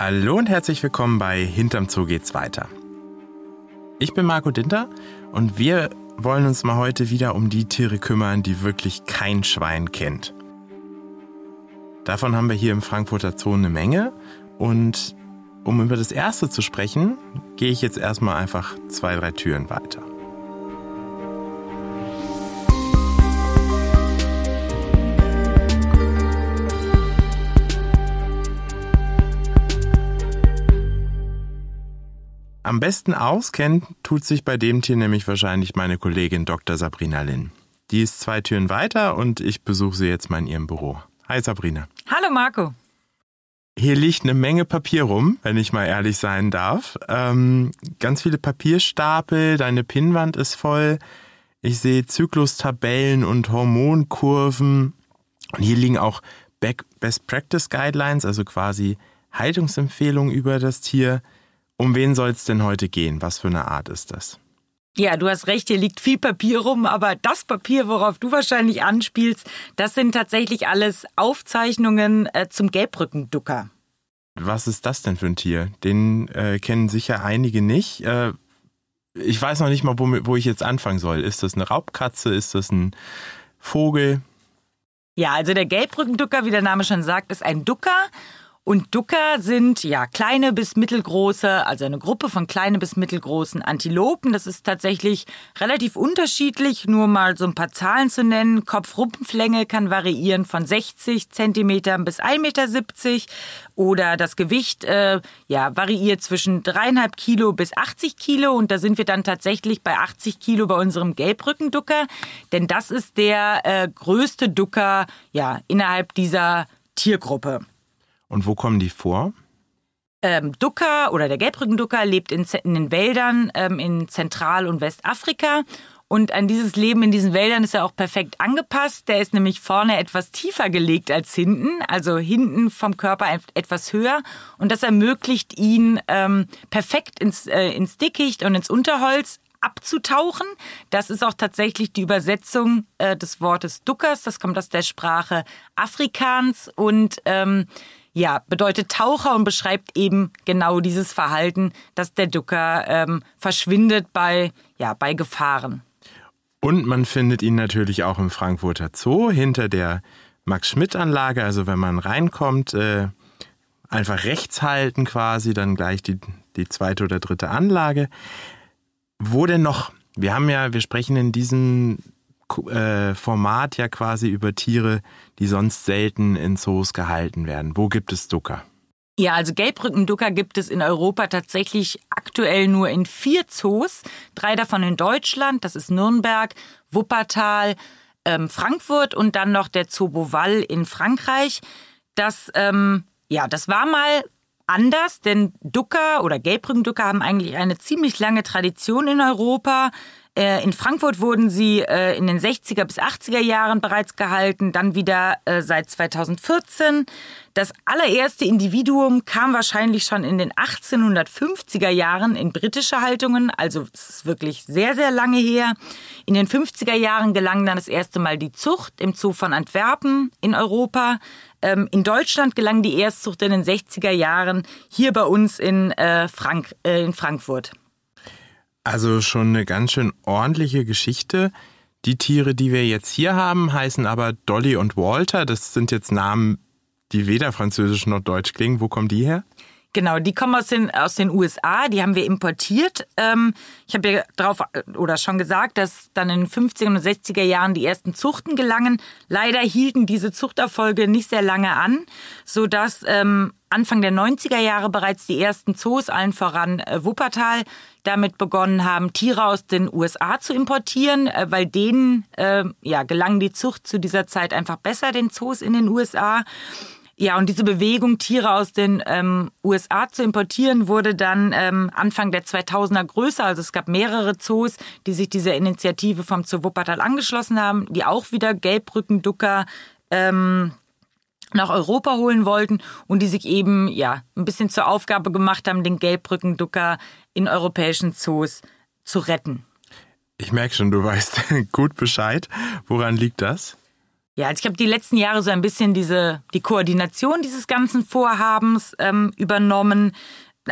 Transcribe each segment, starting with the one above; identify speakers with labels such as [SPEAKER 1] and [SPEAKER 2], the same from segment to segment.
[SPEAKER 1] Hallo und herzlich willkommen bei Hinterm Zoo geht's weiter. Ich bin Marco Dinter und wir wollen uns mal heute wieder um die Tiere kümmern, die wirklich kein Schwein kennt. Davon haben wir hier im Frankfurter Zoo eine Menge und um über das erste zu sprechen, gehe ich jetzt erstmal einfach zwei, drei Türen weiter. Am besten auskennt tut sich bei dem Tier nämlich wahrscheinlich meine Kollegin Dr. Sabrina Lin. Die ist zwei Türen weiter und ich besuche sie jetzt mal in ihrem Büro. Hi Sabrina.
[SPEAKER 2] Hallo Marco.
[SPEAKER 1] Hier liegt eine Menge Papier rum, wenn ich mal ehrlich sein darf. Ähm, ganz viele Papierstapel, deine Pinnwand ist voll. Ich sehe Zyklustabellen und Hormonkurven. Und hier liegen auch Best Practice Guidelines, also quasi Haltungsempfehlungen über das Tier. Um wen soll es denn heute gehen? Was für eine Art ist das?
[SPEAKER 2] Ja, du hast recht, hier liegt viel Papier rum, aber das Papier, worauf du wahrscheinlich anspielst, das sind tatsächlich alles Aufzeichnungen äh, zum Gelbrückenducker.
[SPEAKER 1] Was ist das denn für ein Tier? Den äh, kennen sicher einige nicht. Äh, ich weiß noch nicht mal, wo, wo ich jetzt anfangen soll. Ist das eine Raubkatze? Ist das ein Vogel?
[SPEAKER 2] Ja, also der Gelbrückenducker, wie der Name schon sagt, ist ein Ducker und Ducker sind ja kleine bis mittelgroße, also eine Gruppe von kleinen bis mittelgroßen Antilopen. Das ist tatsächlich relativ unterschiedlich. Nur mal so ein paar Zahlen zu nennen. Kopf-Rumpflänge kann variieren von 60 Zentimetern bis 1,70 Meter. Oder das Gewicht äh, ja, variiert zwischen dreieinhalb Kilo bis 80 Kilo. Und da sind wir dann tatsächlich bei 80 Kilo bei unserem Gelbrückenducker. Denn das ist der äh, größte Ducker ja, innerhalb dieser Tiergruppe.
[SPEAKER 1] Und wo kommen die vor?
[SPEAKER 2] Ähm, Ducker oder der Gelbrückenducker lebt in, in den Wäldern ähm, in Zentral- und Westafrika. Und an dieses Leben in diesen Wäldern ist er auch perfekt angepasst. Der ist nämlich vorne etwas tiefer gelegt als hinten, also hinten vom Körper etwas höher. Und das ermöglicht ihn ähm, perfekt ins, äh, ins Dickicht und ins Unterholz abzutauchen. Das ist auch tatsächlich die Übersetzung äh, des Wortes Duckers. Das kommt aus der Sprache Afrikaans und ähm, ja, bedeutet Taucher und beschreibt eben genau dieses Verhalten, dass der Ducker ähm, verschwindet bei, ja, bei Gefahren.
[SPEAKER 1] Und man findet ihn natürlich auch im Frankfurter Zoo hinter der Max-Schmidt-Anlage. Also wenn man reinkommt, äh, einfach rechts halten quasi, dann gleich die, die zweite oder dritte Anlage. Wo denn noch? Wir haben ja, wir sprechen in diesem äh, Format ja quasi über Tiere, die sonst selten in Zoos gehalten werden. Wo gibt es Ducker?
[SPEAKER 2] Ja, also Gelbrückenducker gibt es in Europa tatsächlich aktuell nur in vier Zoos. Drei davon in Deutschland, das ist Nürnberg, Wuppertal, ähm, Frankfurt und dann noch der Zoo Beauval in Frankreich. Das, ähm, ja, das war mal anders, denn Ducker oder Gelbrückenducker haben eigentlich eine ziemlich lange Tradition in Europa. Äh, in Frankfurt wurden sie äh, in den 60er bis 80er Jahren bereits gehalten, dann wieder äh, seit 2014. Das allererste Individuum kam wahrscheinlich schon in den 1850er Jahren in britische Haltungen, also es ist wirklich sehr, sehr lange her. In den 50er Jahren gelang dann das erste Mal die Zucht im Zoo von Antwerpen in Europa. Ähm, in Deutschland gelang die Erstzucht in den 60er Jahren, hier bei uns in, Frank in Frankfurt.
[SPEAKER 1] Also schon eine ganz schön ordentliche Geschichte. Die Tiere, die wir jetzt hier haben, heißen aber Dolly und Walter. Das sind jetzt Namen, die weder französisch noch deutsch klingen. Wo kommen die her?
[SPEAKER 2] Genau, die kommen aus den, aus den USA, die haben wir importiert. Ähm, ich habe ja drauf oder schon gesagt, dass dann in den 50er und 60er Jahren die ersten Zuchten gelangen. Leider hielten diese Zuchterfolge nicht sehr lange an, sodass ähm, Anfang der 90er Jahre bereits die ersten Zoos, allen voran äh, Wuppertal, damit begonnen haben, Tiere aus den USA zu importieren, äh, weil denen äh, ja, gelang die Zucht zu dieser Zeit einfach besser, den Zoos in den USA. Ja, und diese Bewegung, Tiere aus den ähm, USA zu importieren, wurde dann ähm, Anfang der 2000er größer. Also es gab mehrere Zoos, die sich dieser Initiative vom Zoo Wuppertal angeschlossen haben, die auch wieder Gelbrückenducker ähm, nach Europa holen wollten und die sich eben ja ein bisschen zur Aufgabe gemacht haben, den Gelbrückenducker in europäischen Zoos zu retten.
[SPEAKER 1] Ich merke schon, du weißt gut Bescheid. Woran liegt das?
[SPEAKER 2] Ja, also ich habe die letzten Jahre so ein bisschen diese die Koordination dieses ganzen Vorhabens ähm, übernommen.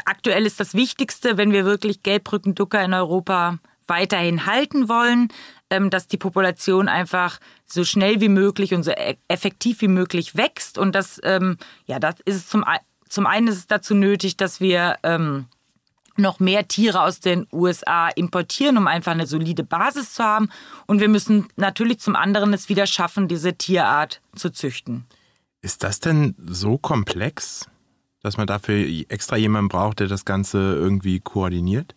[SPEAKER 2] Aktuell ist das Wichtigste, wenn wir wirklich Gelbrückenducker in Europa weiterhin halten wollen, ähm, dass die Population einfach so schnell wie möglich und so e-, effektiv wie möglich wächst. Und das, ähm, ja, das ist zum, zum einen ist es dazu nötig, dass wir ähm, noch mehr Tiere aus den USA importieren, um einfach eine solide Basis zu haben. Und wir müssen natürlich zum anderen es wieder schaffen, diese Tierart zu züchten.
[SPEAKER 1] Ist das denn so komplex, dass man dafür extra jemanden braucht, der das Ganze irgendwie koordiniert?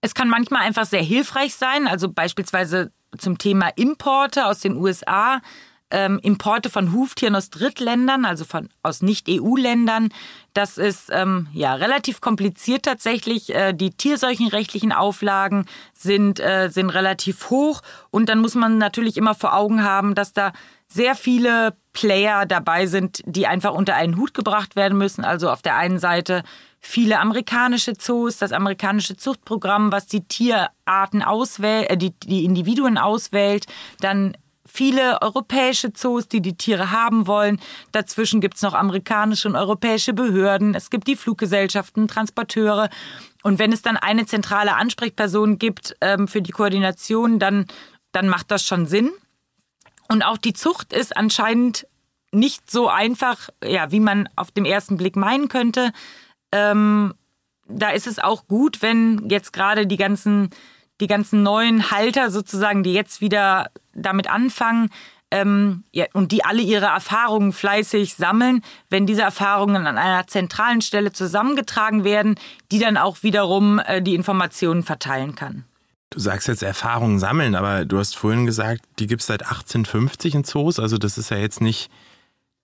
[SPEAKER 2] Es kann manchmal einfach sehr hilfreich sein, also beispielsweise zum Thema Importe aus den USA ähm, Importe von Huftieren aus Drittländern, also von, aus Nicht-EU-Ländern. Das ist ähm, ja relativ kompliziert tatsächlich. Äh, die tierseuchenrechtlichen Auflagen sind, äh, sind relativ hoch und dann muss man natürlich immer vor Augen haben, dass da sehr viele Player dabei sind, die einfach unter einen Hut gebracht werden müssen. Also auf der einen Seite viele amerikanische Zoos, das amerikanische Zuchtprogramm, was die Tierarten auswählt, äh, die, die Individuen auswählt, dann viele europäische Zoos, die die Tiere haben wollen. Dazwischen gibt's noch amerikanische und europäische Behörden. Es gibt die Fluggesellschaften, Transporteure. Und wenn es dann eine zentrale Ansprechperson gibt ähm, für die Koordination, dann, dann macht das schon Sinn. Und auch die Zucht ist anscheinend nicht so einfach, ja, wie man auf den ersten Blick meinen könnte. Ähm, da ist es auch gut, wenn jetzt gerade die ganzen die ganzen neuen Halter sozusagen, die jetzt wieder damit anfangen, ähm, ja, und die alle ihre Erfahrungen fleißig sammeln, wenn diese Erfahrungen an einer zentralen Stelle zusammengetragen werden, die dann auch wiederum äh, die Informationen verteilen kann.
[SPEAKER 1] Du sagst jetzt Erfahrungen sammeln, aber du hast vorhin gesagt, die gibt es seit 1850 in Zoos, also das ist ja jetzt nicht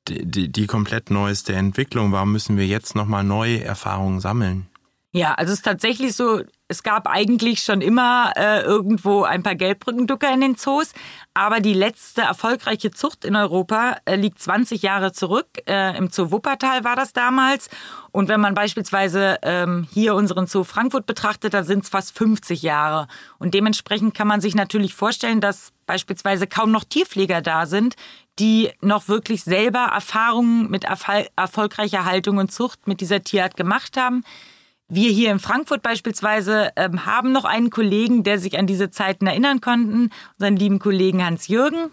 [SPEAKER 1] die, die, die komplett neueste Entwicklung. Warum müssen wir jetzt nochmal neue Erfahrungen sammeln?
[SPEAKER 2] Ja, also es ist tatsächlich so, es gab eigentlich schon immer äh, irgendwo ein paar Gelbbrückenducker in den Zoos, aber die letzte erfolgreiche Zucht in Europa äh, liegt 20 Jahre zurück. Äh, Im Zoo Wuppertal war das damals. Und wenn man beispielsweise ähm, hier unseren Zoo Frankfurt betrachtet, da sind es fast 50 Jahre. Und dementsprechend kann man sich natürlich vorstellen, dass beispielsweise kaum noch Tierpfleger da sind, die noch wirklich selber Erfahrungen mit erfolgreicher Haltung und Zucht mit dieser Tierart gemacht haben. Wir hier in Frankfurt beispielsweise ähm, haben noch einen Kollegen, der sich an diese Zeiten erinnern konnten, unseren lieben Kollegen Hans-Jürgen.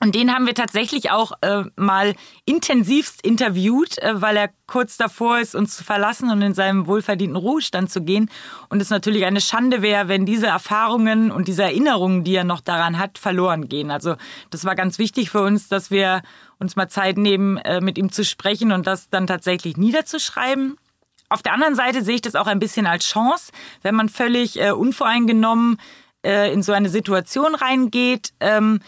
[SPEAKER 2] Und den haben wir tatsächlich auch äh, mal intensivst interviewt, äh, weil er kurz davor ist, uns zu verlassen und in seinem wohlverdienten Ruhestand zu gehen. Und es natürlich eine Schande wäre, wenn diese Erfahrungen und diese Erinnerungen, die er noch daran hat, verloren gehen. Also das war ganz wichtig für uns, dass wir uns mal Zeit nehmen, äh, mit ihm zu sprechen und das dann tatsächlich niederzuschreiben. Auf der anderen Seite sehe ich das auch ein bisschen als Chance, wenn man völlig äh, unvoreingenommen äh, in so eine Situation reingeht. Ähm,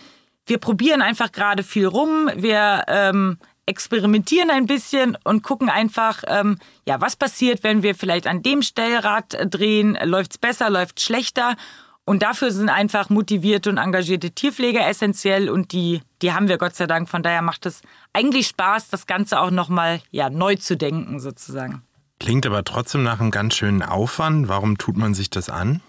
[SPEAKER 2] wir probieren einfach gerade viel rum. Wir ähm, experimentieren ein bisschen und gucken einfach, ähm, ja, was passiert, wenn wir vielleicht an dem Stellrad drehen. Läuft's besser, läuft's schlechter? Und dafür sind einfach motivierte und engagierte Tierpfleger essentiell und die, die haben wir Gott sei Dank. Von daher macht es eigentlich Spaß, das Ganze auch nochmal ja, neu zu denken sozusagen.
[SPEAKER 1] Klingt aber trotzdem nach einem ganz schönen Aufwand. Warum tut man sich das an?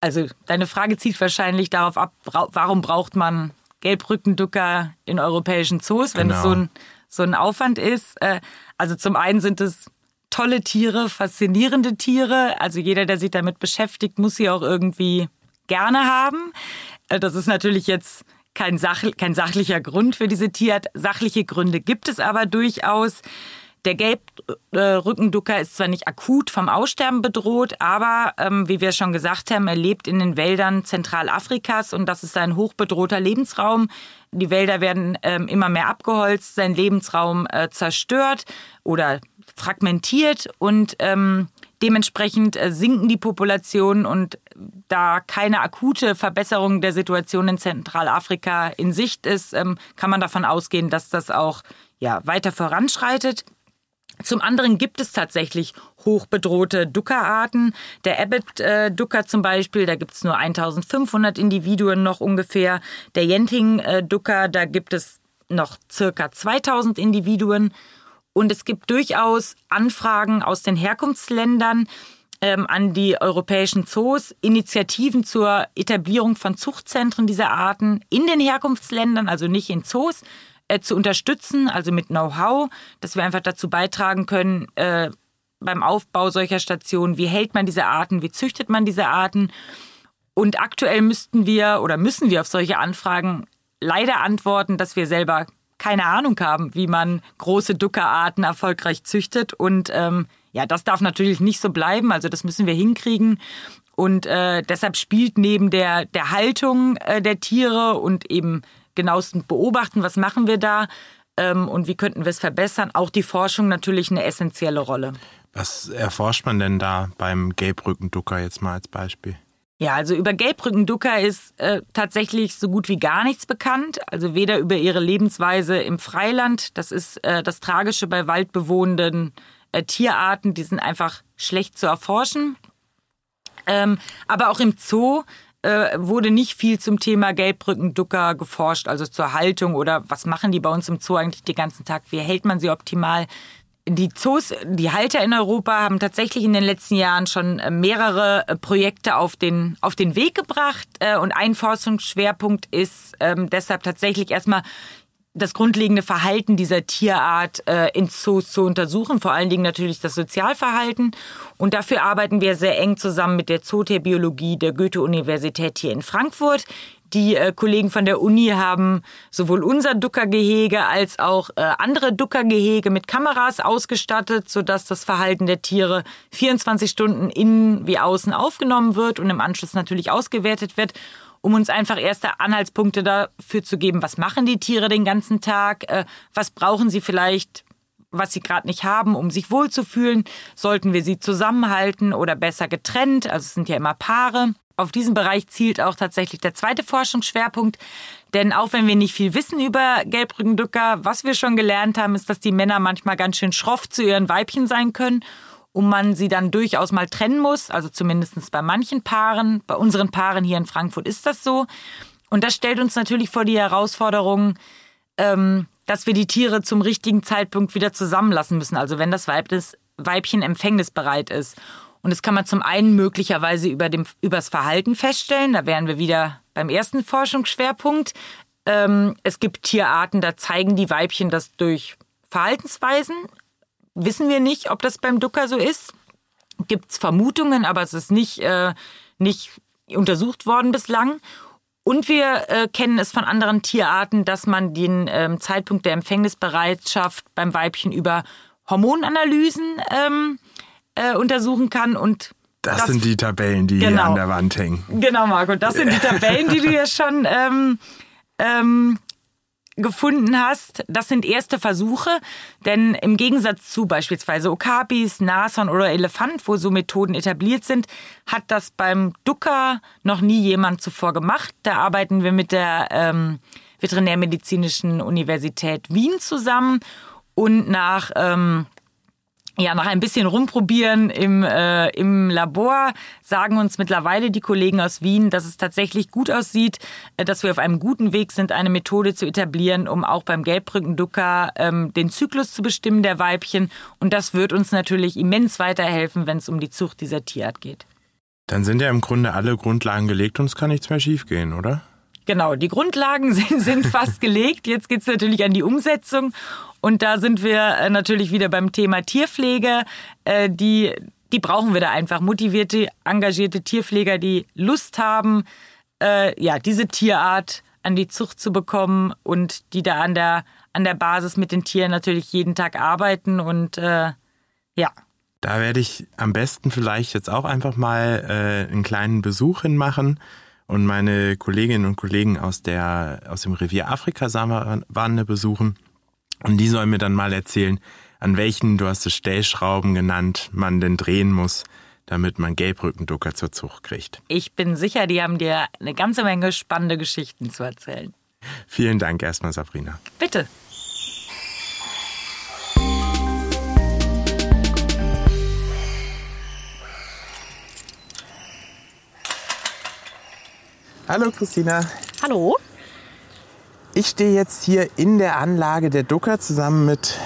[SPEAKER 2] Also deine Frage zieht wahrscheinlich darauf ab, warum braucht man Gelbrückenducker in europäischen Zoos, wenn genau. es so ein, so ein Aufwand ist. Äh, also zum einen sind es tolle Tiere, faszinierende Tiere. Also jeder, der sich damit beschäftigt, muss sie auch irgendwie gerne haben. Äh, das ist natürlich jetzt kein, Sach kein sachlicher Grund für diese Tierart. Sachliche Gründe gibt es aber durchaus. Der Gelbrückenducker ist zwar nicht akut vom Aussterben bedroht, aber ähm, wie wir schon gesagt haben, er lebt in den Wäldern Zentralafrikas und das ist ein hochbedrohter Lebensraum. Die Wälder werden ähm, immer mehr abgeholzt, sein Lebensraum äh, zerstört oder fragmentiert und ähm, dementsprechend äh, sinken die Populationen und da keine akute Verbesserung der Situation in Zentralafrika in Sicht ist, ähm, kann man davon ausgehen, dass das auch ja, weiter voranschreitet. Zum anderen gibt es tatsächlich hochbedrohte Duckerarten. Der Abbott-Ducker zum Beispiel, da gibt es nur 1500 Individuen noch ungefähr. Der Yenting-Ducker, da gibt es noch circa 2000 Individuen. Und es gibt durchaus Anfragen aus den Herkunftsländern, ähm, an die europäischen Zoos Initiativen zur Etablierung von Zuchtzentren dieser Arten in den Herkunftsländern, also nicht in Zoos, äh, zu unterstützen, also mit Know-how, dass wir einfach dazu beitragen können, äh, beim Aufbau solcher Stationen, wie hält man diese Arten, wie züchtet man diese Arten. Und aktuell müssten wir oder müssen wir auf solche Anfragen leider antworten, dass wir selber keine Ahnung haben, wie man große Duckerarten erfolgreich züchtet. Und ähm, ja, das darf natürlich nicht so bleiben. Also das müssen wir hinkriegen. Und äh, deshalb spielt neben der, der Haltung äh, der Tiere und eben genauestens beobachten, was machen wir da ähm, und wie könnten wir es verbessern, auch die Forschung natürlich eine essentielle Rolle.
[SPEAKER 1] Was erforscht man denn da beim Gelbrückenducker jetzt mal als Beispiel?
[SPEAKER 2] Ja, also über Gelbrückenducker ist äh, tatsächlich so gut wie gar nichts bekannt. Also weder über ihre Lebensweise im Freiland, das ist äh, das Tragische bei waldbewohnenden äh, Tierarten, die sind einfach schlecht zu erforschen. Ähm, aber auch im Zoo äh, wurde nicht viel zum Thema Gelbrückenducker geforscht, also zur Haltung oder was machen die bei uns im Zoo eigentlich den ganzen Tag, wie hält man sie optimal die Zoos, die Halter in Europa haben tatsächlich in den letzten Jahren schon äh, mehrere äh, Projekte auf den, auf den Weg gebracht. Äh, und ein Forschungsschwerpunkt ist ähm, deshalb tatsächlich erstmal das grundlegende Verhalten dieser Tierart in Zoos zu untersuchen, vor allen Dingen natürlich das Sozialverhalten. Und dafür arbeiten wir sehr eng zusammen mit der Zootierbiologie der Goethe-Universität hier in Frankfurt. Die äh, Kollegen von der Uni haben sowohl unser Duckergehege als auch äh, andere Duckergehege mit Kameras ausgestattet, sodass das Verhalten der Tiere 24 Stunden innen wie außen aufgenommen wird und im Anschluss natürlich ausgewertet wird, um uns einfach erste Anhaltspunkte dafür zu geben, was machen die Tiere den ganzen Tag, äh, was brauchen sie vielleicht was sie gerade nicht haben, um sich wohlzufühlen. Sollten wir sie zusammenhalten oder besser getrennt? Also es sind ja immer Paare. Auf diesen Bereich zielt auch tatsächlich der zweite Forschungsschwerpunkt. Denn auch wenn wir nicht viel wissen über Gelbrückendücker, was wir schon gelernt haben, ist, dass die Männer manchmal ganz schön schroff zu ihren Weibchen sein können und man sie dann durchaus mal trennen muss. Also zumindest bei manchen Paaren. Bei unseren Paaren hier in Frankfurt ist das so. Und das stellt uns natürlich vor die Herausforderung, ähm, dass wir die Tiere zum richtigen Zeitpunkt wieder zusammenlassen müssen. Also wenn das Weibchen empfängnisbereit ist. Und das kann man zum einen möglicherweise über dem, übers Verhalten feststellen. Da wären wir wieder beim ersten Forschungsschwerpunkt. Ähm, es gibt Tierarten, da zeigen die Weibchen das durch Verhaltensweisen. Wissen wir nicht, ob das beim Ducker so ist. Gibt es Vermutungen, aber es ist nicht, äh, nicht untersucht worden bislang. Und wir äh, kennen es von anderen Tierarten, dass man den ähm, Zeitpunkt der Empfängnisbereitschaft beim Weibchen über Hormonanalysen ähm, äh, untersuchen kann und
[SPEAKER 1] das, das, sind die Tabellen, die genau, hier an der Wand hängen.
[SPEAKER 2] Genau, Marco. Das sind die Tabellen, die du ja schon ähm, ähm, gefunden hast. Das sind erste Versuche, denn im Gegensatz zu beispielsweise Okapis, Nashorn oder Elefant, wo so Methoden etabliert sind, hat das beim Ducker noch nie jemand zuvor gemacht. Da arbeiten wir mit der ähm, Veterinärmedizinischen Universität Wien zusammen und nach ähm, ja, nach ein bisschen rumprobieren im, äh, im Labor sagen uns mittlerweile die Kollegen aus Wien, dass es tatsächlich gut aussieht, äh, dass wir auf einem guten Weg sind, eine Methode zu etablieren, um auch beim Gelbrückenducker ähm, den Zyklus zu bestimmen der Weibchen. Und das wird uns natürlich immens weiterhelfen, wenn es um die Zucht dieser Tierart geht.
[SPEAKER 1] Dann sind ja im Grunde alle Grundlagen gelegt und es kann nichts mehr schiefgehen, oder?
[SPEAKER 2] Genau, die Grundlagen sind, sind fast gelegt. Jetzt geht's natürlich an die Umsetzung. Und da sind wir äh, natürlich wieder beim Thema Tierpflege. Äh, die, die brauchen wir da einfach. Motivierte, engagierte Tierpfleger, die Lust haben, äh, ja, diese Tierart an die Zucht zu bekommen und die da an der, an der Basis mit den Tieren natürlich jeden Tag arbeiten und ja.
[SPEAKER 1] Da werde ich am besten vielleicht jetzt auch einfach mal einen kleinen Besuch hinmachen und meine Kolleginnen und Kollegen aus, der, aus dem Revier Afrika Savanne besuchen. Und die sollen mir dann mal erzählen, an welchen, du hast es Stellschrauben genannt, man denn drehen muss, damit man Gelbrückenducker zur Zucht kriegt.
[SPEAKER 2] Ich bin sicher, die haben dir eine ganze Menge spannende Geschichten zu erzählen.
[SPEAKER 1] Vielen Dank erstmal, Sabrina.
[SPEAKER 2] Bitte.
[SPEAKER 1] Hallo Christina.
[SPEAKER 3] Hallo.
[SPEAKER 1] Ich stehe jetzt hier in der Anlage der Ducker zusammen mit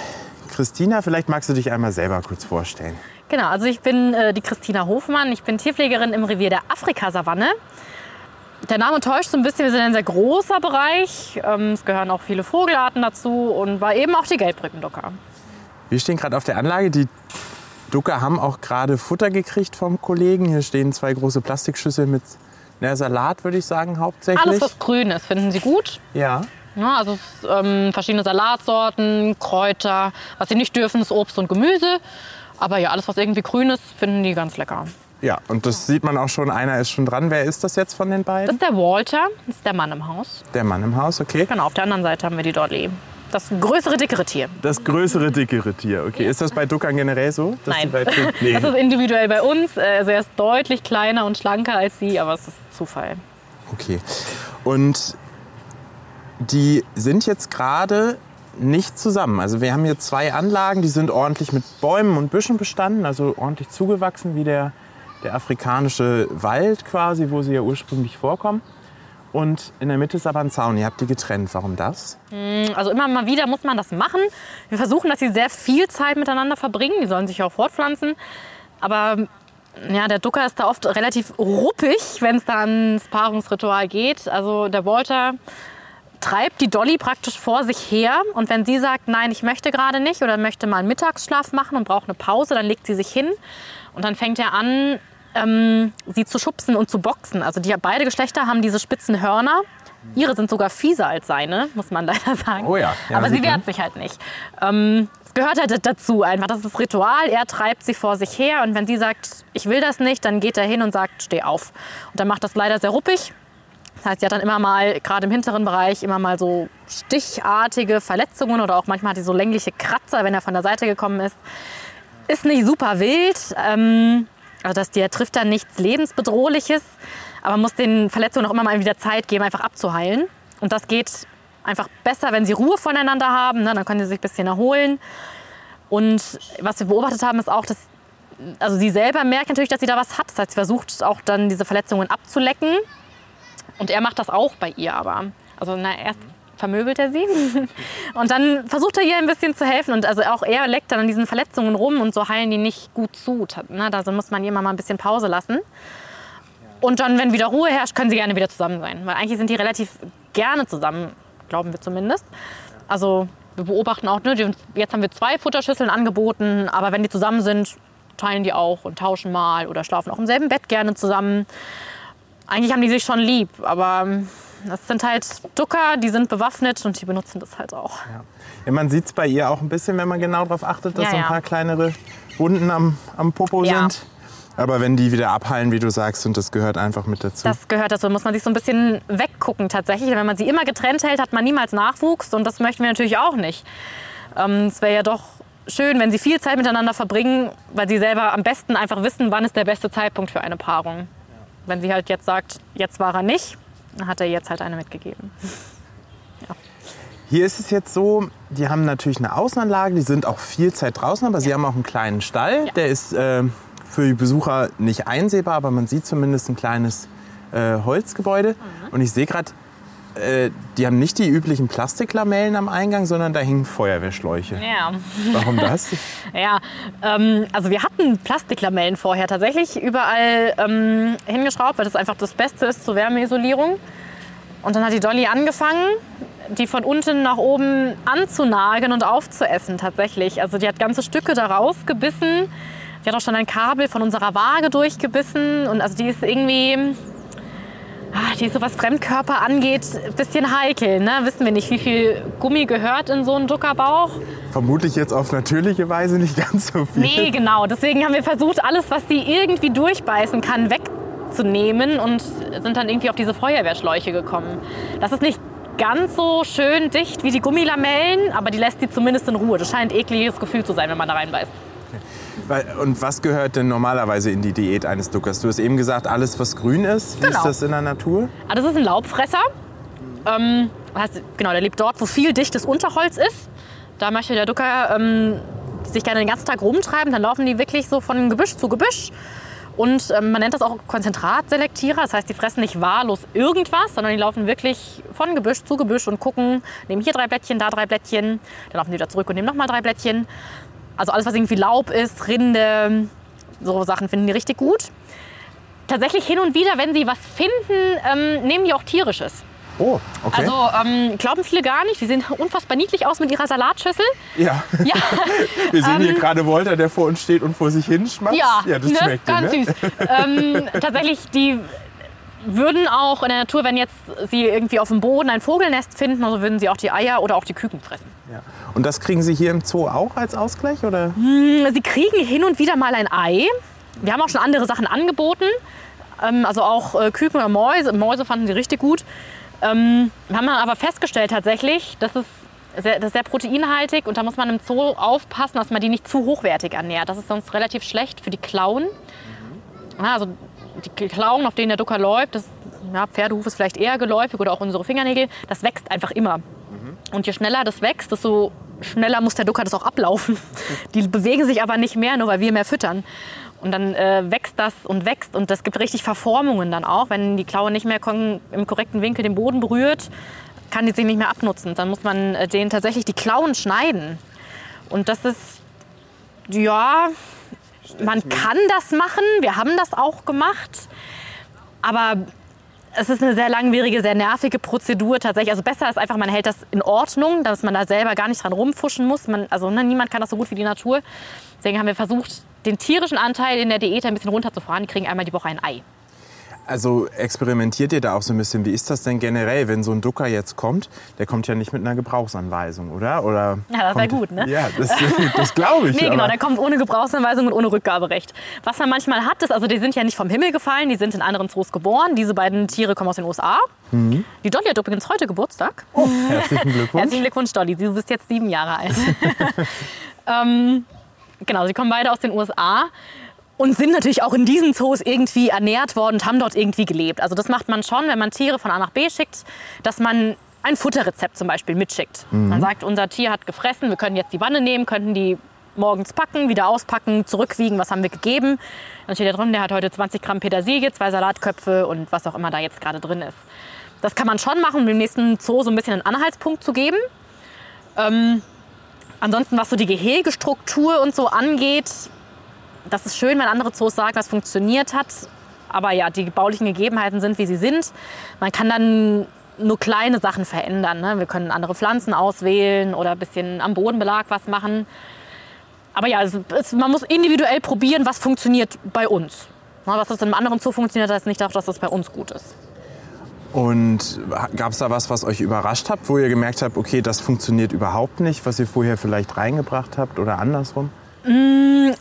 [SPEAKER 1] Christina. Vielleicht magst du dich einmal selber kurz vorstellen.
[SPEAKER 3] Genau, also ich bin äh, die Christina Hofmann. Ich bin Tierpflegerin im Revier der Afrikasavanne. Der Name täuscht so ein bisschen, wir sind ein sehr großer Bereich. Ähm, es gehören auch viele Vogelarten dazu und war eben auch die Gelbrückenducker.
[SPEAKER 1] Wir stehen gerade auf der Anlage. Die Ducker haben auch gerade Futter gekriegt vom Kollegen. Hier stehen zwei große Plastikschüsseln mit na, Salat, würde ich sagen, hauptsächlich.
[SPEAKER 3] Alles, was grün ist, finden Sie gut.
[SPEAKER 1] Ja.
[SPEAKER 3] Ja, also ähm, verschiedene Salatsorten, Kräuter. Was sie nicht dürfen, ist Obst und Gemüse. Aber ja, alles, was irgendwie grün ist, finden die ganz lecker.
[SPEAKER 1] Ja, und das sieht man auch schon. Einer ist schon dran. Wer ist das jetzt von den
[SPEAKER 3] Das
[SPEAKER 1] beiden?
[SPEAKER 3] ist der Walter, das ist der Mann im Haus.
[SPEAKER 1] Der Mann im Haus, okay.
[SPEAKER 3] Genau, auf der anderen Seite haben wir die Dolly. Das größere, dickere Tier.
[SPEAKER 1] Das größere, dickere Tier. Okay, ist das bei Duckern generell so?
[SPEAKER 3] Nein.
[SPEAKER 1] nee.
[SPEAKER 3] Das ist individuell bei uns. Äh, Also er ist deutlich kleiner und schlanker als sie, aber es ist Zufall.
[SPEAKER 1] Okay. Und die sind jetzt gerade nicht zusammen. Also wir haben hier zwei Anlagen, die sind ordentlich mit Bäumen und Büschen bestanden, also ordentlich zugewachsen wie der, der afrikanische Wald quasi, wo sie ja ursprünglich vorkommen. Und in der Mitte ist aber ein Zaun. Ihr habt die getrennt. Warum das?
[SPEAKER 3] Also immer mal wieder muss man das machen. Wir versuchen, dass sie sehr viel Zeit miteinander verbringen. Die sollen sich auch fortpflanzen. Aber ja, der Ducker ist da oft relativ ruppig, wenn es da ans Paarungsritual geht. Also der Walter treibt die Dolly praktisch vor sich her. Und wenn sie sagt, nein, ich möchte gerade nicht oder möchte mal einen Mittagsschlaf machen und braucht eine Pause, dann legt sie sich hin. Und dann fängt er an, ähm, sie zu schubsen und zu boxen. Also die, beide Geschlechter haben diese spitzen Hörner. Ihre sind sogar fieser als seine, muss man leider sagen.
[SPEAKER 1] Oh ja. Ja,
[SPEAKER 3] Aber
[SPEAKER 1] sie
[SPEAKER 3] wehrt sich halt nicht. Ähm, es gehört halt dazu einfach. Das ist das Ritual. Er treibt sie vor sich her und wenn sie sagt, ich will das nicht, dann geht er hin und sagt, steh auf. Und dann macht das leider sehr ruppig. Das heißt, sie hat dann immer mal, gerade im hinteren Bereich, immer mal so stichartige Verletzungen oder auch manchmal hat sie so längliche Kratzer, wenn er von der Seite gekommen ist. Ist nicht super wild. Ähm, also das Tier trifft dann nichts Lebensbedrohliches, aber man muss den Verletzungen auch immer mal wieder Zeit geben, einfach abzuheilen. Und das geht einfach besser, wenn sie Ruhe voneinander haben. Ne? Dann können sie sich ein bisschen erholen. Und was wir beobachtet haben, ist auch, dass also sie selber merkt natürlich, dass sie da was hat. Das heißt, sie versucht auch dann diese Verletzungen abzulecken. Und er macht das auch bei ihr aber. Also na, erst vermöbelt er sie und dann versucht er ihr ein bisschen zu helfen. Und also auch er leckt dann an diesen Verletzungen rum und so heilen die nicht gut zu. Ne? Da muss man ihr mal ein bisschen Pause lassen. Und dann, wenn wieder Ruhe herrscht, können sie gerne wieder zusammen sein. Weil eigentlich sind die relativ gerne zusammen, glauben wir zumindest. Also wir beobachten auch, ne, jetzt haben wir zwei Futterschüsseln angeboten, aber wenn die zusammen sind, teilen die auch und tauschen mal oder schlafen auch im selben Bett gerne zusammen. Eigentlich haben die sich schon lieb, aber das sind halt Ducker, die sind bewaffnet und die benutzen das halt auch.
[SPEAKER 1] Ja, man sieht es bei ihr auch ein bisschen, wenn man genau darauf achtet, dass
[SPEAKER 3] Ja,
[SPEAKER 1] so ein
[SPEAKER 3] ja.
[SPEAKER 1] paar kleinere Wunden am, am Popo
[SPEAKER 3] Ja.
[SPEAKER 1] sind. Aber wenn die wieder abheilen, wie du sagst, und das gehört einfach mit dazu.
[SPEAKER 3] Das gehört dazu. Muss man sich so ein bisschen weggucken tatsächlich. Wenn man sie immer getrennt hält, hat man niemals Nachwuchs und das möchten wir natürlich auch nicht. Ähm, es wäre ja doch schön, wenn sie viel Zeit miteinander verbringen, weil sie selber am besten einfach wissen, wann ist der beste Zeitpunkt für eine Paarung. Wenn sie halt jetzt sagt, jetzt war er nicht, hat er jetzt halt eine mitgegeben.
[SPEAKER 1] Hier ist es jetzt so, die haben natürlich eine Außenanlage, die sind auch viel Zeit draußen, aber sie haben auch einen kleinen Stall. Der ist äh, für die Besucher nicht einsehbar, aber man sieht zumindest ein kleines äh, Holzgebäude. Und ich sehe gerade, äh, die haben nicht die üblichen Plastiklamellen am Eingang, sondern da hängen Feuerwehrschläuche.
[SPEAKER 3] Ja.
[SPEAKER 1] Warum das?
[SPEAKER 3] Ja, ähm, also wir hatten Plastiklamellen vorher tatsächlich überall ähm, hingeschraubt, weil das einfach das Beste ist zur Wärmeisolierung. Und dann hat die Dolly angefangen, die von unten nach oben anzunageln und aufzuessen tatsächlich. Also die hat ganze Stücke da rausgebissen. Die hat auch schon ein Kabel von unserer Waage durchgebissen. Und also die ist irgendwie, ah, die so was Fremdkörper angeht, ein bisschen heikel. Ne? Wissen wir nicht, wie viel Gummi gehört in so einen Duckerbauch.
[SPEAKER 1] Vermutlich jetzt auf natürliche Weise nicht ganz so viel.
[SPEAKER 3] Nee, genau. Deswegen haben wir versucht, alles, was die irgendwie durchbeißen kann, wegzunehmen und sind dann irgendwie auf diese Feuerwehrschläuche gekommen. Das ist nicht ganz so schön dicht wie die Gummilamellen, aber die lässt die zumindest in Ruhe. Das scheint ein ekliges Gefühl zu sein, wenn man da reinbeißt.
[SPEAKER 1] Weil- Und was gehört denn normalerweise in die Diät eines Duckers? Du hast eben gesagt, alles, was grün ist. Wie ist
[SPEAKER 3] Genau.
[SPEAKER 1] das in der Natur?
[SPEAKER 3] Ah, das ist ein Laubfresser. Ähm, heißt, genau, der lebt dort, wo viel dichtes Unterholz ist. Da möchte der Ducker ähm, sich gerne den ganzen Tag rumtreiben. Dann laufen die wirklich so von Gebüsch zu Gebüsch Und ähm, man nennt das auch Konzentratselektierer. Das heißt, die fressen nicht wahllos irgendwas, sondern die laufen wirklich von Gebüsch zu Gebüsch und gucken, nehmen hier drei Blättchen, da drei Blättchen. Dann laufen die wieder zurück und nehmen nochmal drei Blättchen. Also alles, was irgendwie Laub ist, Rinde, so Sachen finden die richtig gut. Tatsächlich hin und wieder, wenn sie was finden, ähm, nehmen die auch tierisches.
[SPEAKER 1] Oh, okay.
[SPEAKER 3] Also ähm, glauben viele gar nicht. Die sehen unfassbar niedlich aus mit ihrer Salatschüssel.
[SPEAKER 1] ja.
[SPEAKER 3] Ja,
[SPEAKER 1] Wir sehen hier gerade Wolter, der vor uns steht und vor sich hin schmatzt.
[SPEAKER 3] ja,
[SPEAKER 1] ja das
[SPEAKER 3] ne?
[SPEAKER 1] schmeckt
[SPEAKER 3] ganz
[SPEAKER 1] ne?
[SPEAKER 3] süß. ähm, tatsächlich, die würden auch in der Natur, wenn jetzt sie irgendwie auf dem Boden ein Vogelnest finden, also würden sie auch die Eier oder auch die Küken fressen.
[SPEAKER 1] Ja. Und das kriegen Sie hier im Zoo auch als Ausgleich? Oder?
[SPEAKER 3] Sie kriegen hin und wieder mal ein Ei. Wir haben auch schon andere Sachen angeboten. Ähm, also auch äh, Küken oder Mäuse. Mäuse fanden sie richtig gut. Ähm, wir haben aber festgestellt tatsächlich, das ist, sehr, das ist sehr proteinhaltig und da muss man im Zoo aufpassen, dass man die nicht zu hochwertig ernährt. Das ist sonst relativ schlecht für die Klauen. Ja, also die Klauen, auf denen der Ducker läuft, das, ja, Pferdehuf ist vielleicht eher geläufig oder auch unsere Fingernägel, das wächst einfach immer. Und je schneller das wächst, desto schneller muss der Ducker das auch ablaufen. Die bewegen sich aber nicht mehr, nur weil wir mehr füttern. Und dann äh, wächst das und wächst und das gibt richtig Verformungen dann auch. Wenn die Klaue nicht mehr im korrekten Winkel den Boden berührt, kann die sich nicht mehr abnutzen. Dann muss man äh, denen tatsächlich die Klauen schneiden. Und das ist, ja, man kann das machen. Wir haben das auch gemacht. Aber es ist eine sehr langwierige, sehr nervige Prozedur tatsächlich. Also besser ist einfach, man hält das in Ordnung, dass man da selber gar nicht dran rumfuschen muss. Man, also ne, niemand kann das so gut wie die Natur. Deswegen haben wir versucht, den tierischen Anteil in der Diät ein bisschen runterzufahren. Die kriegen einmal die Woche ein Ei.
[SPEAKER 1] Also experimentiert ihr da auch so ein bisschen? Wie ist das denn generell, wenn so ein Ducker jetzt kommt? Der kommt ja nicht mit einer Gebrauchsanweisung, oder? oder
[SPEAKER 3] Ja, das wär
[SPEAKER 1] kommt-
[SPEAKER 3] gut, ne?
[SPEAKER 1] Ja, das, das glaube ich.
[SPEAKER 3] Nee, genau,
[SPEAKER 1] aber-
[SPEAKER 3] der kommt ohne Gebrauchsanweisung und ohne Rückgaberecht. Was man manchmal hat, ist, also die sind ja nicht vom Himmel gefallen, die sind in anderen Zoos geboren. Diese beiden Tiere kommen aus den USA. Die Dolly hat übrigens heute Geburtstag.
[SPEAKER 1] Herzlichen Glückwunsch.
[SPEAKER 3] Herzlichen Glückwunsch, Dolly. Du bist jetzt sieben Jahre alt. ähm, genau, sie kommen beide aus den USA und sind natürlich auch in diesen Zoos irgendwie ernährt worden und haben dort irgendwie gelebt. Also das macht man schon, wenn man Tiere von A nach B schickt, dass man ein Futterrezept zum Beispiel mitschickt. Man sagt, unser Tier hat gefressen, wir können jetzt die Wanne nehmen, könnten die morgens packen, wieder auspacken, zurückwiegen, was haben wir gegeben. Dann steht da drin, der hat heute 20 Gramm Petersilie, zwei Salatköpfe und was auch immer da jetzt gerade drin ist. Das kann man schon machen, um dem nächsten Zoo so ein bisschen einen Anhaltspunkt zu geben. Ähm, ansonsten, was so die Gehegestruktur und so angeht, das ist schön, wenn andere Zoos sagen, das funktioniert hat. Aber ja, die baulichen Gegebenheiten sind, wie sie sind. Man kann dann nur kleine Sachen verändern. Ne? Wir können andere Pflanzen auswählen oder ein bisschen am Bodenbelag was machen. Aber ja, es, es, man muss individuell probieren, was funktioniert bei uns. Na, Was das in einem anderen Zoo funktioniert, heißt nicht auch, dass das bei uns gut ist.
[SPEAKER 1] Und gab es da was, was euch überrascht habt, wo ihr gemerkt habt, okay, das funktioniert überhaupt nicht, was ihr vorher vielleicht reingebracht habt oder andersrum?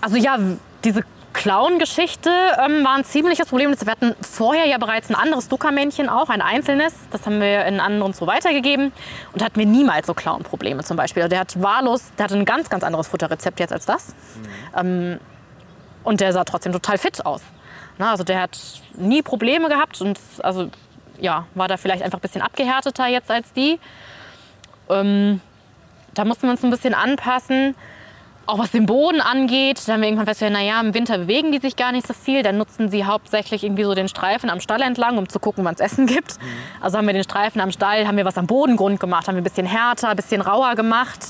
[SPEAKER 3] Also ja, diese Clown-Geschichte ähm, war ein ziemliches Problem. Wir hatten vorher ja bereits ein anderes Duckermännchen auch, ein einzelnes. Das haben wir in anderen so weitergegeben und hatten wir niemals so Clown-Probleme zum Beispiel. Also der hat wahllos, der hatte ein ganz, ganz anderes Futterrezept jetzt als das. Ähm, und der sah trotzdem total fit aus. Na, also der hat nie Probleme gehabt und also ja, war da vielleicht einfach ein bisschen abgehärteter jetzt als die. Ähm, da mussten wir uns ein bisschen anpassen. Auch was den Boden angeht, da haben wir irgendwann festgestellt, naja, im Winter bewegen die sich gar nicht so viel. Dann nutzen sie hauptsächlich irgendwie so den Streifen am Stall entlang, um zu gucken, wann es Essen gibt. Also haben wir den Streifen am Stall, haben wir was am Bodengrund gemacht, haben wir ein bisschen härter, ein bisschen rauer gemacht.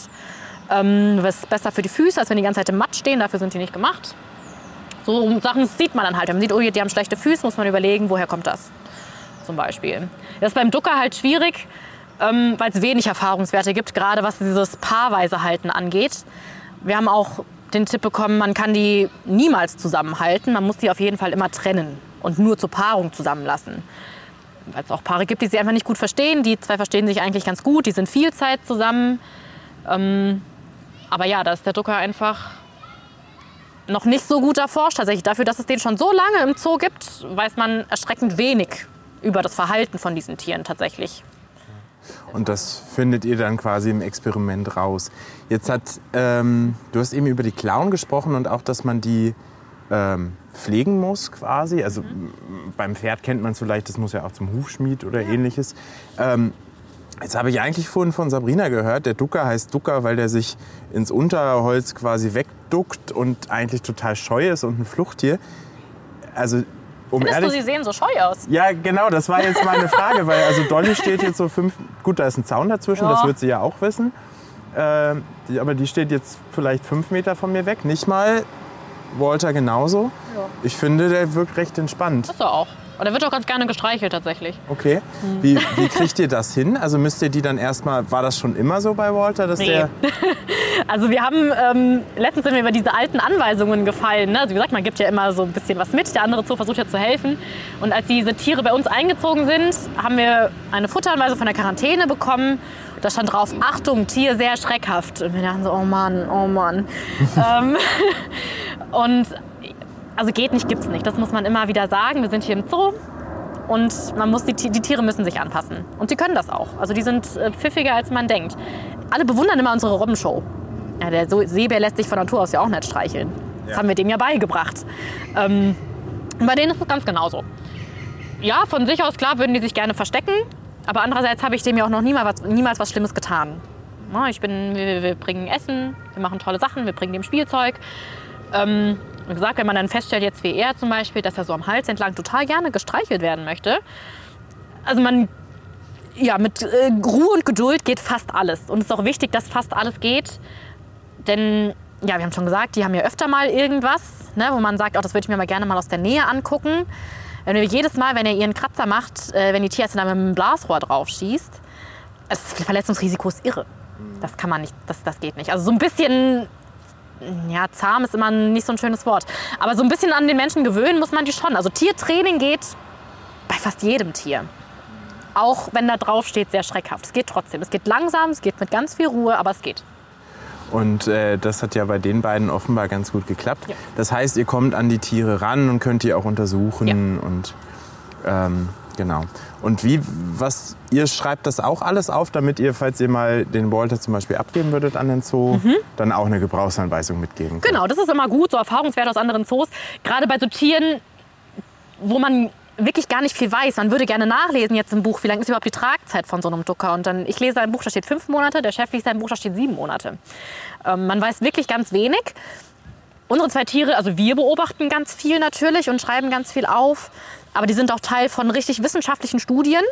[SPEAKER 3] Ähm, was ist besser für die Füße, als wenn die ganze Zeit im Matt stehen. Dafür sind die nicht gemacht. So Sachen sieht man dann halt. Wenn man sieht, oh, die haben schlechte Füße, muss man überlegen, woher kommt das zum Beispiel. Das ist beim Ducker halt schwierig, ähm, weil es wenig Erfahrungswerte gibt, gerade was dieses paarweise Halten angeht. Wir haben auch den Tipp bekommen, man kann die niemals zusammenhalten. Man muss die auf jeden Fall immer trennen und nur zur Paarung zusammenlassen. Weil es auch Paare gibt, die sich einfach nicht gut verstehen. Die zwei verstehen sich eigentlich ganz gut, die sind viel Zeit zusammen. Ähm, aber ja, da ist der Ducker einfach noch nicht so gut erforscht. Tatsächlich dafür, dass es den schon so lange im Zoo gibt, weiß man erschreckend wenig über das Verhalten von diesen Tieren tatsächlich.
[SPEAKER 1] Und das findet ihr dann quasi im Experiment raus. Jetzt hat, ähm, du hast eben über die Klauen gesprochen und auch, dass man die ähm, pflegen muss quasi. Also m- beim Pferd kennt man es vielleicht, das muss ja auch zum Hufschmied oder ähnliches. Ähm, jetzt habe ich eigentlich vorhin von Sabrina gehört, der Ducker heißt Ducker, weil der sich ins Unterholz quasi wegduckt und eigentlich total scheu ist und ein Fluchttier. also um
[SPEAKER 3] Findest
[SPEAKER 1] ehrlich
[SPEAKER 3] du, sie sehen so scheu aus?
[SPEAKER 1] Ja, genau, das war jetzt meine Frage, weil also Dolly steht jetzt so fünf, gut, da ist ein Zaun dazwischen,
[SPEAKER 3] Ja.
[SPEAKER 1] das wird sie ja auch wissen. Ähm, die, aber die steht jetzt vielleicht fünf Meter von mir weg, nicht mal. Walter genauso.
[SPEAKER 3] Ja.
[SPEAKER 1] Ich finde, der wirkt recht entspannt.
[SPEAKER 3] Ist er auch. Und er wird auch ganz gerne gestreichelt tatsächlich.
[SPEAKER 1] Okay. Wie, wie kriegt ihr das hin? Also müsst ihr die dann erstmal, war das schon immer so bei Walter, dass
[SPEAKER 3] Nee.
[SPEAKER 1] der.
[SPEAKER 3] Also wir haben, ähm, letztens sind wir über diese alten Anweisungen gefallen. Ne? Also wie gesagt, man gibt ja immer so ein bisschen was mit. Der andere Zoo versucht ja zu helfen. Und als diese Tiere bei uns eingezogen sind, haben wir eine Futteranweisung von der Quarantäne bekommen. Da stand drauf, Achtung, Tier sehr schreckhaft. Und wir dachten so, oh Mann, oh Mann. ähm, und also geht nicht, gibt's nicht. Das muss man immer wieder sagen. Wir sind hier im Zoo. Und man muss die, die Tiere müssen sich anpassen. Und die können das auch. Also die sind äh, pfiffiger, als man denkt. Alle bewundern immer unsere Robbenshow. Ja, der Seebär lässt sich von Natur aus ja auch nicht streicheln. Das
[SPEAKER 1] Ja.
[SPEAKER 3] haben wir dem ja beigebracht. Ähm, bei denen ist es ganz genauso. Ja, von sich aus klar würden die sich gerne verstecken. Aber andererseits habe ich dem ja auch noch niemals was, niemals was Schlimmes getan. Ich bin, wir, wir bringen Essen, wir machen tolle Sachen, wir bringen dem Spielzeug. Ähm, wie gesagt, wenn man dann feststellt, jetzt wie er zum Beispiel, dass er so am Hals entlang total gerne gestreichelt werden möchte. Also man, ja, mit äh, Ruhe und Geduld geht fast alles. Und es ist auch wichtig, dass fast alles geht. Denn, ja, wir haben schon gesagt, die haben ja öfter mal irgendwas, ne, wo man sagt, oh, das würde ich mir mal gerne mal aus der Nähe angucken. Wenn wir jedes Mal, wenn er ihren Kratzer macht, äh, wenn die Tierärztin da mit einem Blasrohr drauf schießt, das Verletzungsrisiko ist irre. Das kann man nicht, das, das geht nicht. Also so ein bisschen, ja, zahm ist immer nicht so ein schönes Wort. Aber so ein bisschen an den Menschen gewöhnen muss man die schon. Also Tiertraining geht bei fast jedem Tier. Auch wenn da drauf steht, sehr schreckhaft. Es geht trotzdem. Es geht langsam, es geht mit ganz viel Ruhe, aber es geht.
[SPEAKER 1] Und äh, das hat ja bei den beiden offenbar ganz gut geklappt.
[SPEAKER 3] Ja.
[SPEAKER 1] Das heißt, ihr kommt an die Tiere ran und könnt die auch untersuchen
[SPEAKER 3] Ja.
[SPEAKER 1] und ähm, genau. Und wie, was, ihr schreibt das auch alles auf, damit ihr, falls ihr mal den Walter zum Beispiel abgeben würdet an den Zoo, dann auch eine Gebrauchsanweisung mitgeben könnt.
[SPEAKER 3] Genau, das ist immer gut, so Erfahrungswerte aus anderen Zoos. Gerade bei so Tieren, wo man wirklich gar nicht viel weiß. Man würde gerne nachlesen jetzt im Buch, wie lange ist überhaupt die Tragzeit von so einem Ducker. Und dann, ich lese ein Buch, da steht fünf Monate, der Chef liest ein Buch, da steht sieben Monate. Ähm, man weiß wirklich ganz wenig. Unsere zwei Tiere, also wir beobachten ganz viel natürlich und schreiben ganz viel auf. Aber die sind auch Teil von richtig wissenschaftlichen Studien.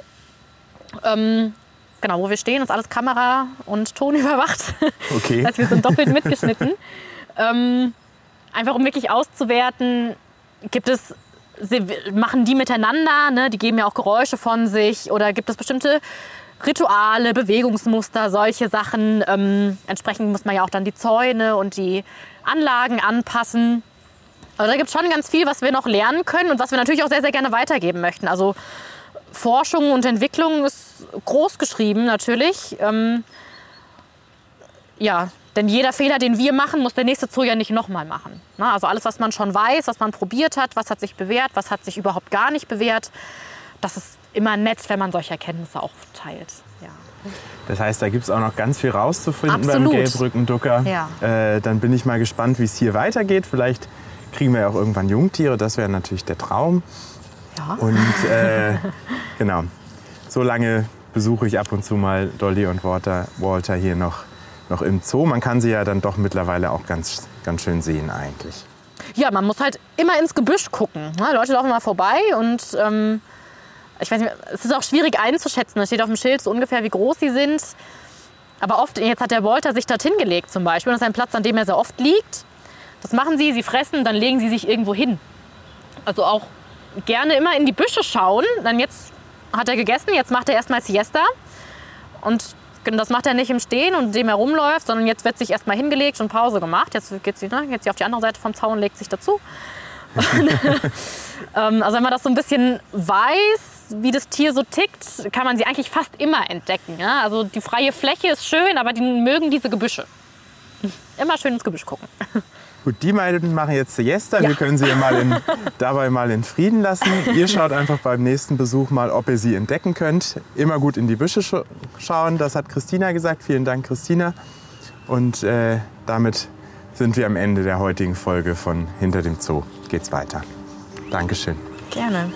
[SPEAKER 3] Ähm, genau, wo wir stehen, ist alles Kamera und Ton überwacht.
[SPEAKER 1] Okay.
[SPEAKER 3] Also wir sind doppelt mitgeschnitten. ähm, einfach um wirklich auszuwerten, gibt es, machen die miteinander, ne? die geben ja auch Geräusche von sich oder gibt es bestimmte Rituale, Bewegungsmuster, solche Sachen. Ähm, entsprechend muss man ja auch dann die Zäune und die Anlagen anpassen. Also da gibt es schon ganz viel, was wir noch lernen können und was wir natürlich auch sehr, sehr gerne weitergeben möchten. Also Forschung und Entwicklung ist groß geschrieben natürlich. Ähm, ja, denn jeder Fehler, den wir machen, muss der nächste Zoo ja nicht nochmal machen. Na, also alles, was man schon weiß, was man probiert hat, was hat sich bewährt, was hat sich überhaupt gar nicht bewährt, das ist immer nett, wenn man solche Erkenntnisse auch teilt. Ja.
[SPEAKER 1] Das heißt, da gibt es auch noch ganz viel rauszufinden
[SPEAKER 3] Absolut.
[SPEAKER 1] beim Gelbrückenducker.
[SPEAKER 3] Ja.
[SPEAKER 1] Äh, dann bin ich mal gespannt, wie es hier weitergeht. Vielleicht kriegen wir ja auch irgendwann Jungtiere. Das wäre natürlich der Traum.
[SPEAKER 3] Ja.
[SPEAKER 1] Und äh, genau, so lange besuche ich ab und zu mal Dolly und Walter, Walter hier noch, noch im Zoo. Man kann sie ja dann doch mittlerweile auch ganz, ganz schön sehen eigentlich.
[SPEAKER 3] ja, man muss halt immer ins Gebüsch gucken. Ne? Leute laufen mal vorbei und ähm, ich weiß nicht, es ist auch schwierig einzuschätzen. Da steht auf dem Schild so ungefähr, wie groß sie sind. Aber oft, jetzt hat der Walter sich dorthin gelegt zum Beispiel. Das ist ein Platz, an dem er sehr oft liegt. Das machen sie, sie fressen, dann legen sie sich irgendwo hin. Also auch gerne immer in die Büsche schauen. Dann jetzt hat er gegessen, jetzt macht er erstmal Siesta. Und das macht er nicht im Stehen und indem er rumläuft, sondern jetzt wird sich erstmal hingelegt und Pause gemacht. Jetzt geht sie, ne, geht sie auf die andere Seite vom Zaun und legt sich dazu. ähm, also wenn man das so ein bisschen weiß, wie das Tier so tickt, kann man sie eigentlich fast immer entdecken. Ja? Also die freie Fläche ist schön, aber die mögen diese Gebüsche. Immer schön ins Gebüsch gucken.
[SPEAKER 1] Gut, die beiden machen jetzt Siesta.
[SPEAKER 3] Ja.
[SPEAKER 1] Wir können sie mal in, dabei mal in Frieden lassen. Ihr schaut einfach beim nächsten Besuch mal, ob ihr sie entdecken könnt. Immer gut in die Büsche sch schauen. Das hat Christina gesagt. Vielen Dank, Christina. Und äh, damit sind wir am Ende der heutigen Folge von Hinter dem Zoo. Geht's weiter. Dankeschön.
[SPEAKER 3] Gerne.